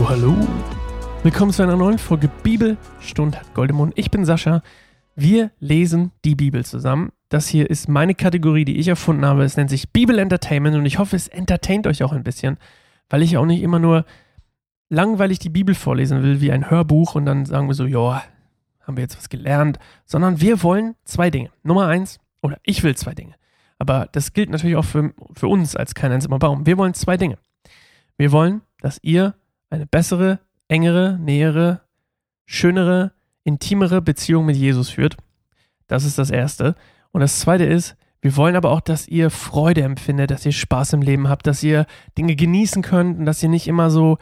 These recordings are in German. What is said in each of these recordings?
Hallo, hallo. Willkommen zu einer neuen Folge Bibel Stund hat Goldemund. Ich bin Sascha. Wir lesen die Bibel zusammen. Das hier ist meine Kategorie, die ich erfunden habe. Es nennt sich Bibel Entertainment und ich hoffe, es entertaint euch auch ein bisschen, weil ich auch nicht immer nur langweilig die Bibel vorlesen will wie ein Hörbuch und dann sagen wir so, ja, haben wir jetzt was gelernt, sondern wir wollen zwei Dinge. Nummer eins, oder ich will zwei Dinge. Aber das gilt natürlich auch für, für uns als kein einsamer Baum. Wir wollen zwei Dinge. Wir wollen, dass ihr eine bessere, engere, nähere, schönere, intimere Beziehung mit Jesus führt. Das ist das Erste. Und das Zweite ist, wir wollen aber auch, dass ihr Freude empfindet, dass ihr Spaß im Leben habt, dass ihr Dinge genießen könnt und dass ihr nicht immer so,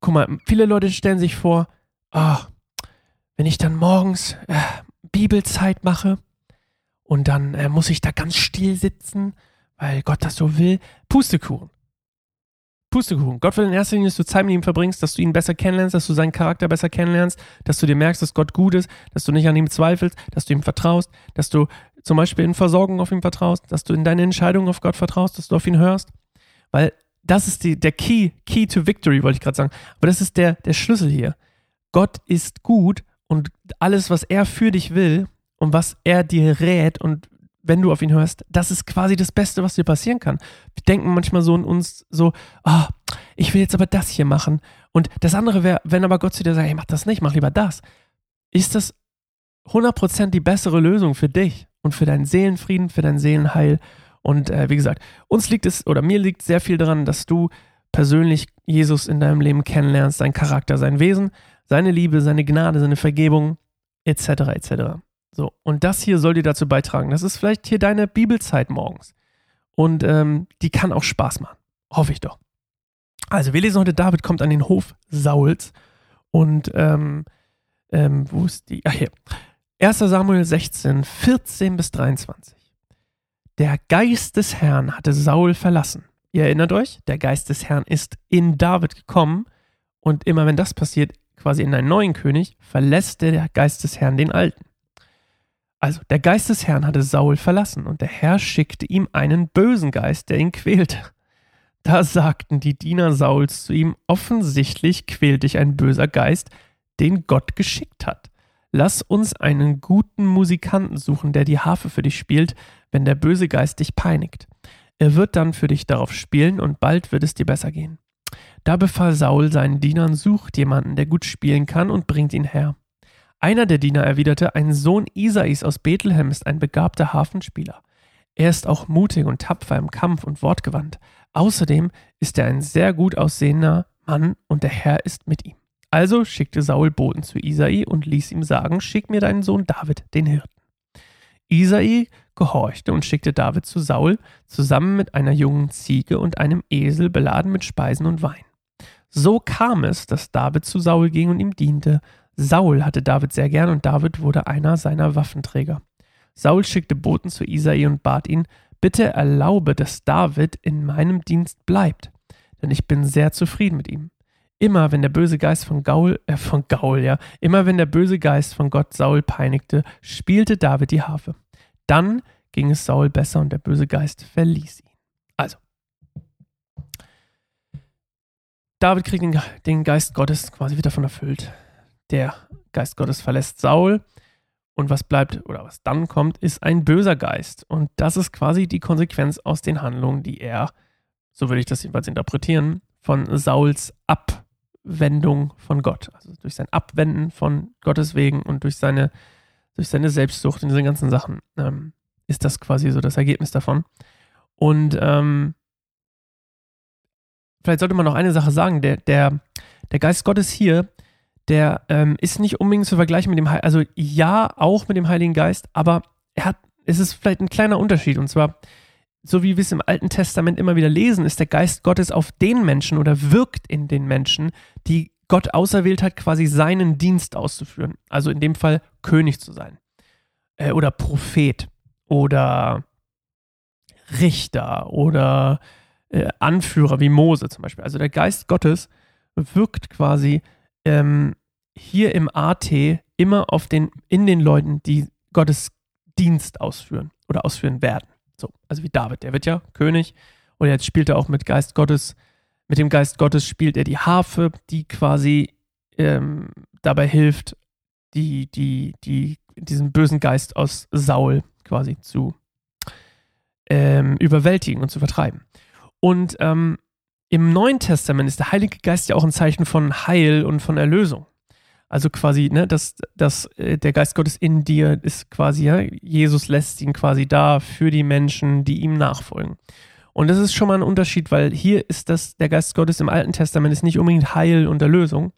guck mal, viele Leute stellen sich vor, oh, wenn ich dann morgens äh, Bibelzeit mache und dann äh, muss ich da ganz still sitzen, weil Gott das so will. Pustekuchen. Pustekuchen. Gott will in erster Linie, dass du Zeit mit ihm verbringst, dass du ihn besser kennenlernst, dass du seinen Charakter besser kennenlernst, dass du dir merkst, dass Gott gut ist, dass du nicht an ihm zweifelst, dass du ihm vertraust, dass du zum Beispiel in Versorgung auf ihn vertraust, dass du in deine Entscheidungen auf Gott vertraust, dass du auf ihn hörst. Weil das ist die, der Key, Key to Victory, wollte ich gerade sagen. Aber das ist der, der Schlüssel hier. Gott ist gut und alles, was er für dich will und was er dir rät und wenn du auf ihn hörst, das ist quasi das Beste, was dir passieren kann. Wir denken manchmal so in uns so, oh, ich will jetzt aber das hier machen. Und das andere wäre, wenn aber Gott zu dir sagt, hey, mach das nicht, mach lieber das. Ist das 100% die bessere Lösung für dich und für deinen Seelenfrieden, für dein Seelenheil? Und äh, wie gesagt, uns liegt es, oder mir liegt sehr viel daran, dass du persönlich Jesus in deinem Leben kennenlernst, sein Charakter, sein Wesen, seine Liebe, seine Gnade, seine Vergebung, etc., etc. So, und das hier soll dir dazu beitragen. Das ist vielleicht hier deine Bibelzeit morgens. Und ähm, die kann auch Spaß machen. Hoffe ich doch. Also, wir lesen heute, David kommt an den Hof Sauls. Und, ähm, ähm, wo ist die? Ach, hier. 1 Samuel 16, 14 bis 23. Der Geist des Herrn hatte Saul verlassen. Ihr erinnert euch, der Geist des Herrn ist in David gekommen. Und immer wenn das passiert, quasi in einen neuen König, verlässt der Geist des Herrn den alten. Also der Geist des Herrn hatte Saul verlassen, und der Herr schickte ihm einen bösen Geist, der ihn quälte. Da sagten die Diener Sauls zu ihm, offensichtlich quält dich ein böser Geist, den Gott geschickt hat. Lass uns einen guten Musikanten suchen, der die Harfe für dich spielt, wenn der böse Geist dich peinigt. Er wird dann für dich darauf spielen, und bald wird es dir besser gehen. Da befahl Saul seinen Dienern, sucht jemanden, der gut spielen kann, und bringt ihn her. Einer der Diener erwiderte, ein Sohn Isais aus Bethlehem ist ein begabter Hafenspieler. Er ist auch mutig und tapfer im Kampf und wortgewandt. Außerdem ist er ein sehr gut aussehender Mann und der Herr ist mit ihm. Also schickte Saul Boten zu Isai und ließ ihm sagen, schick mir deinen Sohn David, den Hirten. Isai gehorchte und schickte David zu Saul, zusammen mit einer jungen Ziege und einem Esel beladen mit Speisen und Wein. So kam es, dass David zu Saul ging und ihm diente, Saul hatte David sehr gern und David wurde einer seiner Waffenträger. Saul schickte Boten zu Isai und bat ihn, bitte erlaube, dass David in meinem Dienst bleibt, denn ich bin sehr zufrieden mit ihm. Immer wenn der böse Geist von Gaul, äh, von Gaul, ja, immer wenn der böse Geist von Gott Saul peinigte, spielte David die Harfe. Dann ging es Saul besser und der böse Geist verließ ihn. Also, David kriegt den, den Geist Gottes quasi wieder von erfüllt der Geist Gottes verlässt Saul und was bleibt oder was dann kommt, ist ein böser Geist. Und das ist quasi die Konsequenz aus den Handlungen, die er, so würde ich das jedenfalls interpretieren, von Sauls Abwendung von Gott. Also durch sein Abwenden von Gottes Wegen und durch seine, durch seine Selbstsucht und diese ganzen Sachen ähm, ist das quasi so das Ergebnis davon. Und ähm, vielleicht sollte man noch eine Sache sagen, der, der, der Geist Gottes hier der ähm, ist nicht unbedingt zu vergleichen mit dem, Heil also ja, auch mit dem Heiligen Geist, aber er hat, es ist vielleicht ein kleiner Unterschied und zwar, so wie wir es im Alten Testament immer wieder lesen, ist der Geist Gottes auf den Menschen oder wirkt in den Menschen, die Gott auserwählt hat, quasi seinen Dienst auszuführen. Also in dem Fall König zu sein. Äh, oder Prophet oder Richter oder äh, Anführer wie Mose zum Beispiel. Also der Geist Gottes wirkt quasi ähm, hier im AT immer auf den, in den Leuten, die Gottes Dienst ausführen oder ausführen werden. So, also wie David, der wird ja König und jetzt spielt er auch mit Geist Gottes mit dem Geist Gottes spielt er die Harfe, die quasi ähm, dabei hilft, die, die, die, diesen bösen Geist aus Saul quasi zu ähm, überwältigen und zu vertreiben. Und ähm, im Neuen Testament ist der Heilige Geist ja auch ein Zeichen von Heil und von Erlösung. Also quasi, ne, dass, dass äh, der Geist Gottes in dir ist quasi, ja, Jesus lässt ihn quasi da für die Menschen, die ihm nachfolgen. Und das ist schon mal ein Unterschied, weil hier ist das, der Geist Gottes im Alten Testament ist nicht unbedingt Heil und Erlösung.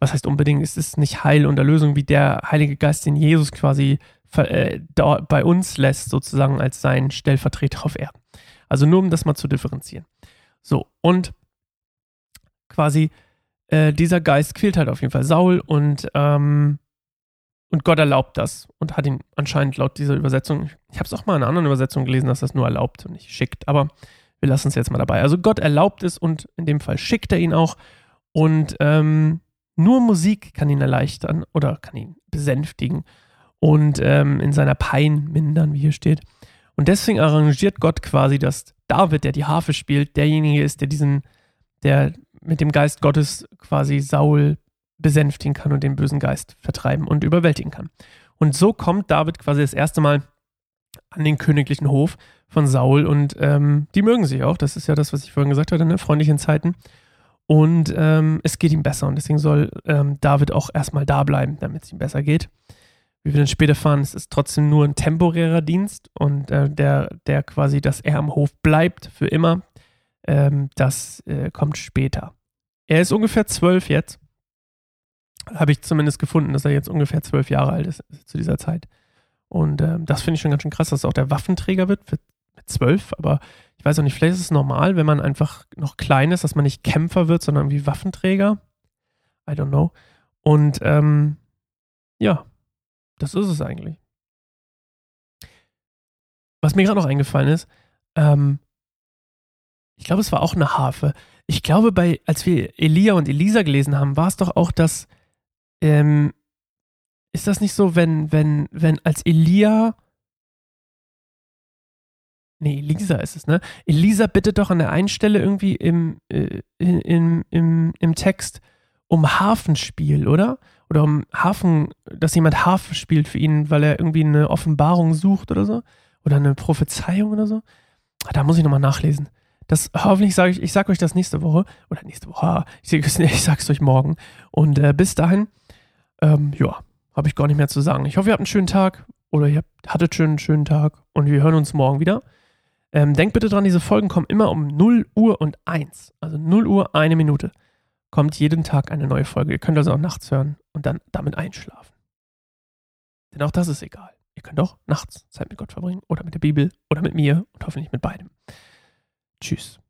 Was heißt unbedingt, es ist nicht Heil und Erlösung, wie der Heilige Geist, den Jesus quasi äh, bei uns lässt, sozusagen als sein Stellvertreter auf Erden. Also nur um das mal zu differenzieren. So, und quasi äh, dieser Geist quält halt auf jeden Fall Saul und, ähm, und Gott erlaubt das und hat ihn anscheinend laut dieser Übersetzung, ich habe es auch mal in einer anderen Übersetzung gelesen, dass das nur erlaubt und nicht schickt, aber wir lassen es jetzt mal dabei. Also Gott erlaubt es und in dem Fall schickt er ihn auch und ähm, nur Musik kann ihn erleichtern oder kann ihn besänftigen und ähm, in seiner Pein mindern, wie hier steht. Und deswegen arrangiert Gott quasi, dass David, der die Harfe spielt, derjenige ist, der diesen, der mit dem Geist Gottes quasi Saul besänftigen kann und den bösen Geist vertreiben und überwältigen kann. Und so kommt David quasi das erste Mal an den königlichen Hof von Saul und ähm, die mögen sich auch. Das ist ja das, was ich vorhin gesagt hatte, ne? freundlichen Zeiten. Und ähm, es geht ihm besser und deswegen soll ähm, David auch erstmal da bleiben, damit es ihm besser geht. Wie wir dann später fahren, es ist trotzdem nur ein temporärer Dienst und äh, der, der quasi, dass er am Hof bleibt für immer, ähm, das äh, kommt später. Er ist ungefähr zwölf jetzt. Habe ich zumindest gefunden, dass er jetzt ungefähr zwölf Jahre alt ist zu dieser Zeit. Und ähm, das finde ich schon ganz schön krass, dass er auch der Waffenträger wird mit zwölf. Aber ich weiß auch nicht, vielleicht ist es normal, wenn man einfach noch klein ist, dass man nicht Kämpfer wird, sondern irgendwie Waffenträger. I don't know. Und ähm, ja, das ist es eigentlich. Was mir gerade noch eingefallen ist, ähm, ich glaube, es war auch eine Harfe. Ich glaube, bei, als wir Elia und Elisa gelesen haben, war es doch auch das, ähm, ist das nicht so, wenn, wenn, wenn als Elia, nee, Elisa ist es, ne? Elisa bittet doch an der einen Stelle irgendwie im, äh, im, im, im Text um Hafenspiel, oder? Oder um Hafen, dass jemand Harfe spielt für ihn, weil er irgendwie eine Offenbarung sucht oder so? Oder eine Prophezeiung oder so? Da muss ich nochmal nachlesen. Das hoffentlich sage ich, ich sage euch das nächste Woche oder nächste Woche. Ich, ich sage es euch morgen. Und äh, bis dahin, ähm, ja, habe ich gar nicht mehr zu sagen. Ich hoffe, ihr habt einen schönen Tag oder ihr hattet schon einen schönen Tag und wir hören uns morgen wieder. Ähm, denkt bitte dran, diese Folgen kommen immer um 0 Uhr und 1. Also 0 Uhr, eine Minute. Kommt jeden Tag eine neue Folge. Ihr könnt also auch nachts hören und dann damit einschlafen. Denn auch das ist egal. Ihr könnt auch nachts Zeit mit Gott verbringen oder mit der Bibel oder mit mir und hoffentlich mit beidem. Tschüss.